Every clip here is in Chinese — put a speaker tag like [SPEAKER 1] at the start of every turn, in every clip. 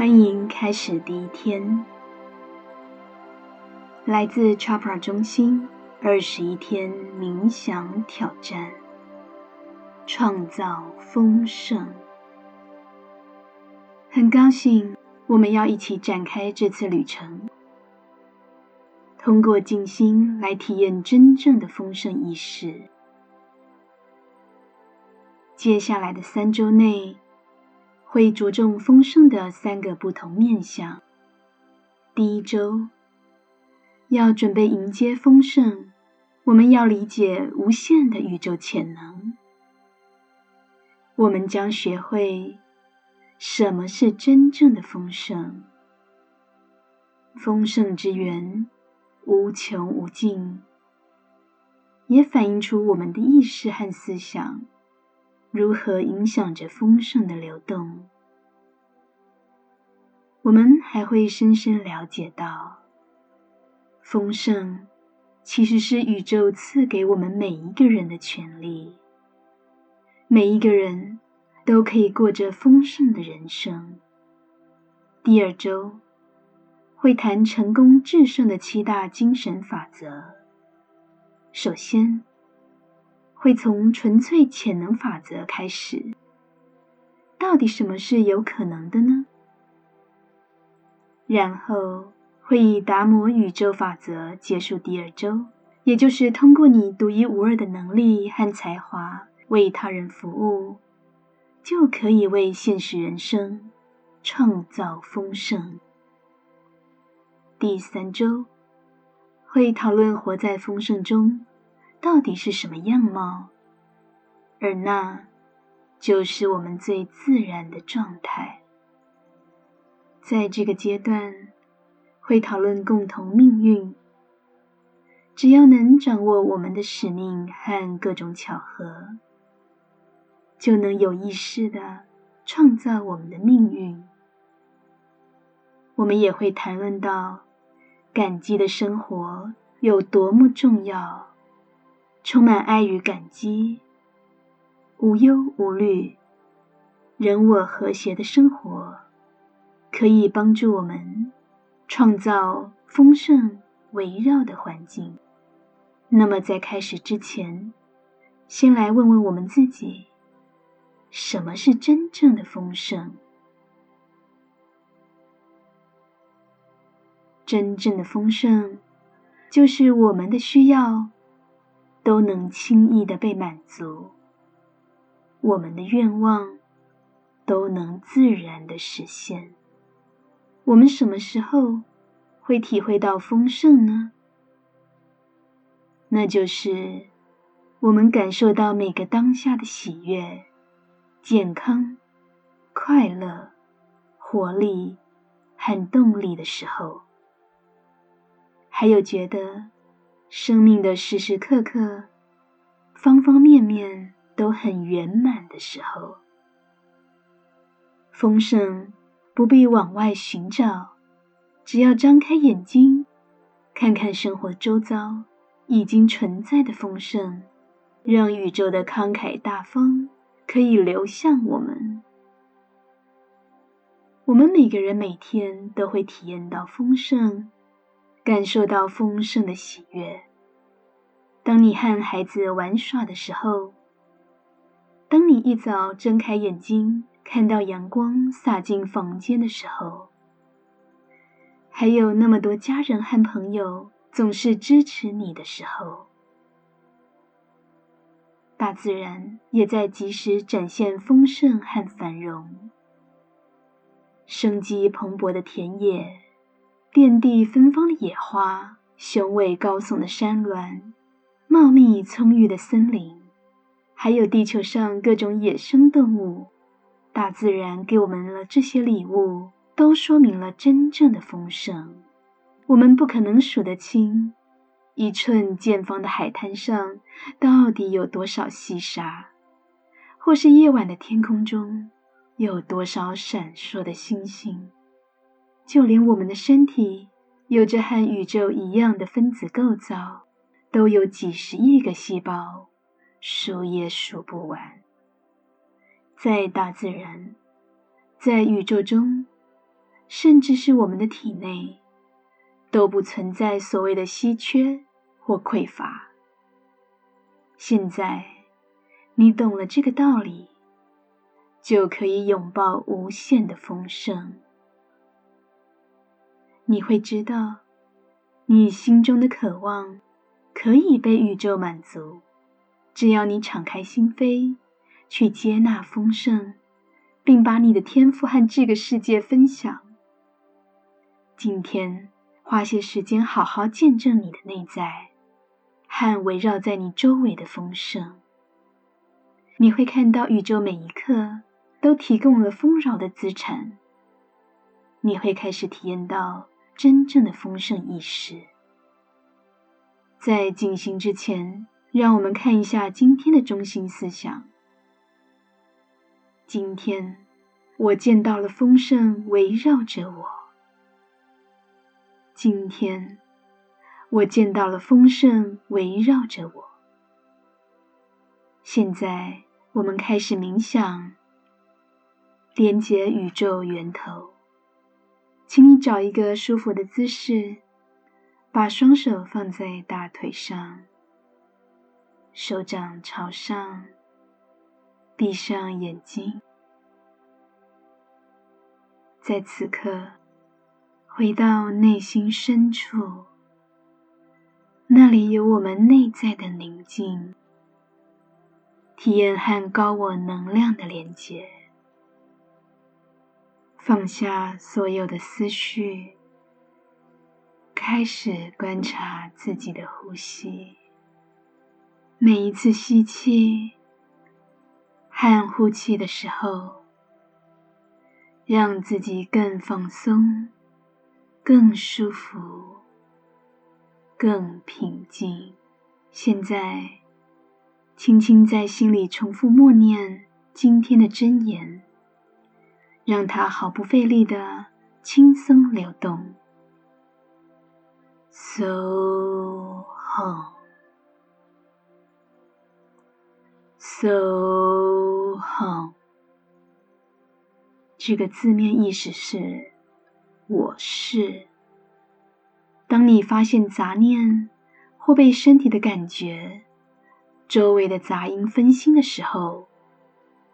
[SPEAKER 1] 欢迎开始第一天。来自 Chopra 中心二十一天冥想挑战，创造丰盛。很高兴我们要一起展开这次旅程，通过静心来体验真正的丰盛意识。接下来的三周内，会着重丰盛的三个不同面向。第一周。要准备迎接丰盛，我们要理解无限的宇宙潜能。我们将学会什么是真正的丰盛。丰盛之源无穷无尽，也反映出我们的意识和思想如何影响着丰盛的流动。我们还会深深了解到。丰盛其实是宇宙赐给我们每一个人的权利。每一个人都可以过着丰盛的人生。第二周会谈成功制胜的七大精神法则。首先会从纯粹潜能法则开始。到底什么是有可能的呢？然后。会以达摩宇宙法则结束第二周，也就是通过你独一无二的能力和才华为他人服务，就可以为现实人生创造丰盛。第三周会讨论活在丰盛中到底是什么样貌，而那就是我们最自然的状态。在这个阶段。会讨论共同命运。只要能掌握我们的使命和各种巧合，就能有意识的创造我们的命运。我们也会谈论到感激的生活有多么重要，充满爱与感激，无忧无虑，人我和谐的生活，可以帮助我们。创造丰盛围绕的环境。那么，在开始之前，先来问问我们自己：什么是真正的丰盛？真正的丰盛，就是我们的需要都能轻易的被满足，我们的愿望都能自然的实现。我们什么时候会体会到丰盛呢？那就是我们感受到每个当下的喜悦、健康、快乐、活力和动力的时候，还有觉得生命的时时刻刻、方方面面都很圆满的时候，丰盛。不必往外寻找，只要张开眼睛，看看生活周遭已经存在的丰盛，让宇宙的慷慨大方可以流向我们。我们每个人每天都会体验到丰盛，感受到丰盛的喜悦。当你和孩子玩耍的时候，当你一早睁开眼睛。看到阳光洒进房间的时候，还有那么多家人和朋友总是支持你的时候，大自然也在及时展现丰盛和繁荣。生机蓬勃的田野，遍地芬芳的野花，雄伟高耸的山峦，茂密葱郁的森林，还有地球上各种野生动物。大自然给我们了这些礼物，都说明了真正的丰盛。我们不可能数得清，一寸见方的海滩上到底有多少细沙，或是夜晚的天空中有多少闪烁的星星。就连我们的身体，有着和宇宙一样的分子构造，都有几十亿个细胞，数也数不完。在大自然，在宇宙中，甚至是我们的体内，都不存在所谓的稀缺或匮乏。现在你懂了这个道理，就可以拥抱无限的丰盛。你会知道，你心中的渴望可以被宇宙满足，只要你敞开心扉，去接纳丰盛，并把你的天赋和这个世界分享。今天，花些时间好好见证你的内在和围绕在你周围的丰盛。你会看到宇宙每一刻都提供了丰饶的资产。你会开始体验到真正的丰盛意识。在进行之前，让我们看一下今天的中心思想。今天，我见到了丰盛围绕着我。今天，我见到了丰盛围绕着我。现在，我们开始冥想，连接宇宙源头。请你找一个舒服的姿势，把双手放在大腿上，手掌朝上，闭上眼睛，在此刻。回到内心深处，那里有我们内在的宁静，体验和高我能量的连接。放下所有的思绪，开始观察自己的呼吸。每一次吸气和呼气的时候，让自己更放松。更舒服，更平静。现在，轻轻在心里重复默念今天的真言，让它毫不费力的轻松流动。So home, so home。这个字面意思是。我是。当你发现杂念或被身体的感觉、周围的杂音分心的时候，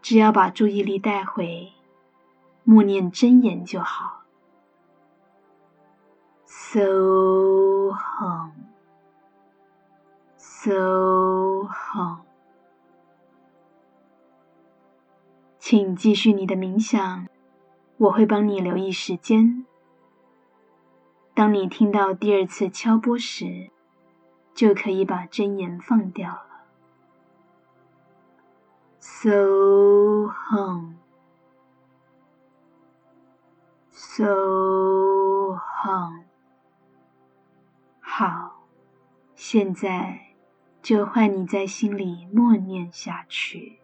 [SPEAKER 1] 只要把注意力带回，默念真言就好。So home, so home。请继续你的冥想，我会帮你留意时间。当你听到第二次敲钵时，就可以把真言放掉了。So home, so home。好，现在就换你在心里默念下去。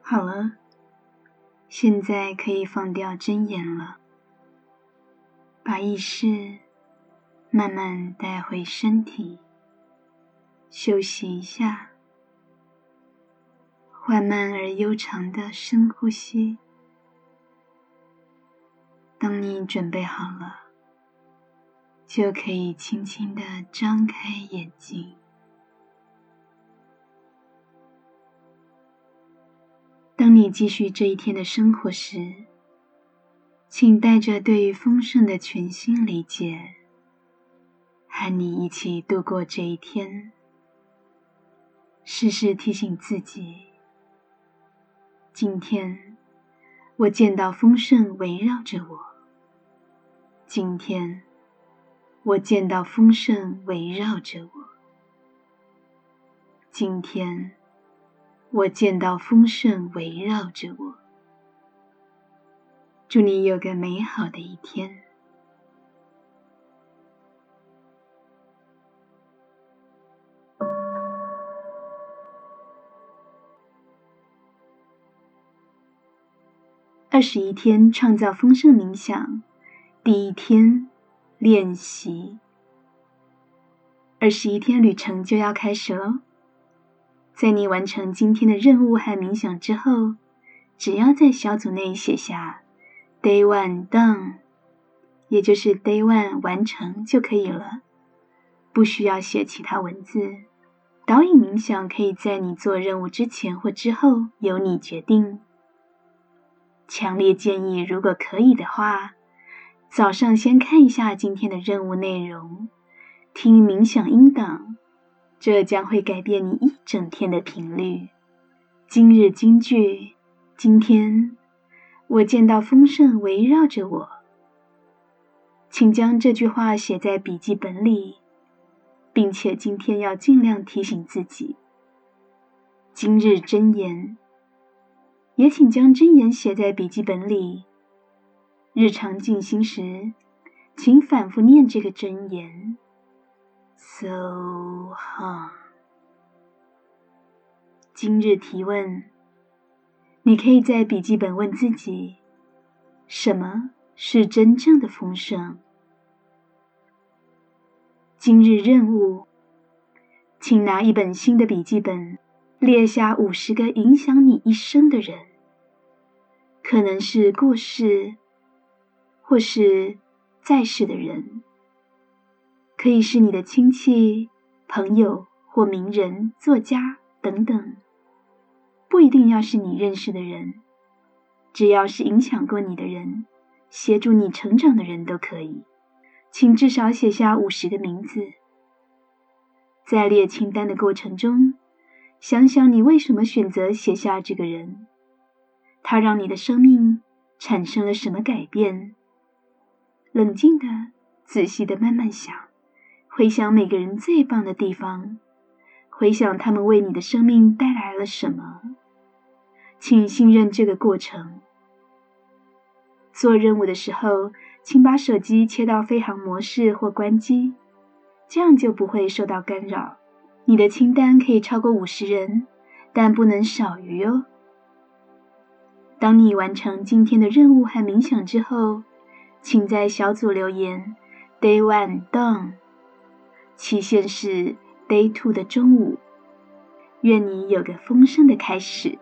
[SPEAKER 1] 好了，现在可以放掉针眼了，把意识慢慢带回身体，休息一下，缓慢而悠长的深呼吸。当你准备好了，就可以轻轻的张开眼睛。当你继续这一天的生活时，请带着对于丰盛的全新理解，和你一起度过这一天。时时提醒自己：今天我见到丰盛围绕着我；今天我见到丰盛围绕着我；今天。我见到丰盛围绕着我，祝你有个美好的一天。二十一天创造丰盛冥想，第一天练习，二十一天旅程就要开始喽。在你完成今天的任务和冥想之后，只要在小组内写下 “Day One Done”，也就是 “Day One” 完成就可以了，不需要写其他文字。导引冥想可以在你做任务之前或之后，由你决定。强烈建议，如果可以的话，早上先看一下今天的任务内容，听冥想音档。这将会改变你一整天的频率。今日金句：今天我见到丰盛围绕着我。请将这句话写在笔记本里，并且今天要尽量提醒自己。今日真言，也请将真言写在笔记本里。日常静心时，请反复念这个真言。So ha。今日提问：你可以在笔记本问自己，什么是真正的丰盛？今日任务，请拿一本新的笔记本，列下五十个影响你一生的人，可能是过世，或是在世的人。可以是你的亲戚、朋友或名人、作家等等，不一定要是你认识的人，只要是影响过你的人、协助你成长的人都可以。请至少写下五十个名字。在列清单的过程中，想想你为什么选择写下这个人，它让你的生命产生了什么改变。冷静的、仔细的慢慢想。回想每个人最棒的地方，回想他们为你的生命带来了什么，请信任这个过程。做任务的时候，请把手机切到飞行模式或关机，这样就不会受到干扰。你的清单可以超过五十人，但不能少于哦。当你完成今天的任务和冥想之后，请在小组留言 “Day One Done”，期限是 Day Two 的中午。愿你有个丰盛的开始。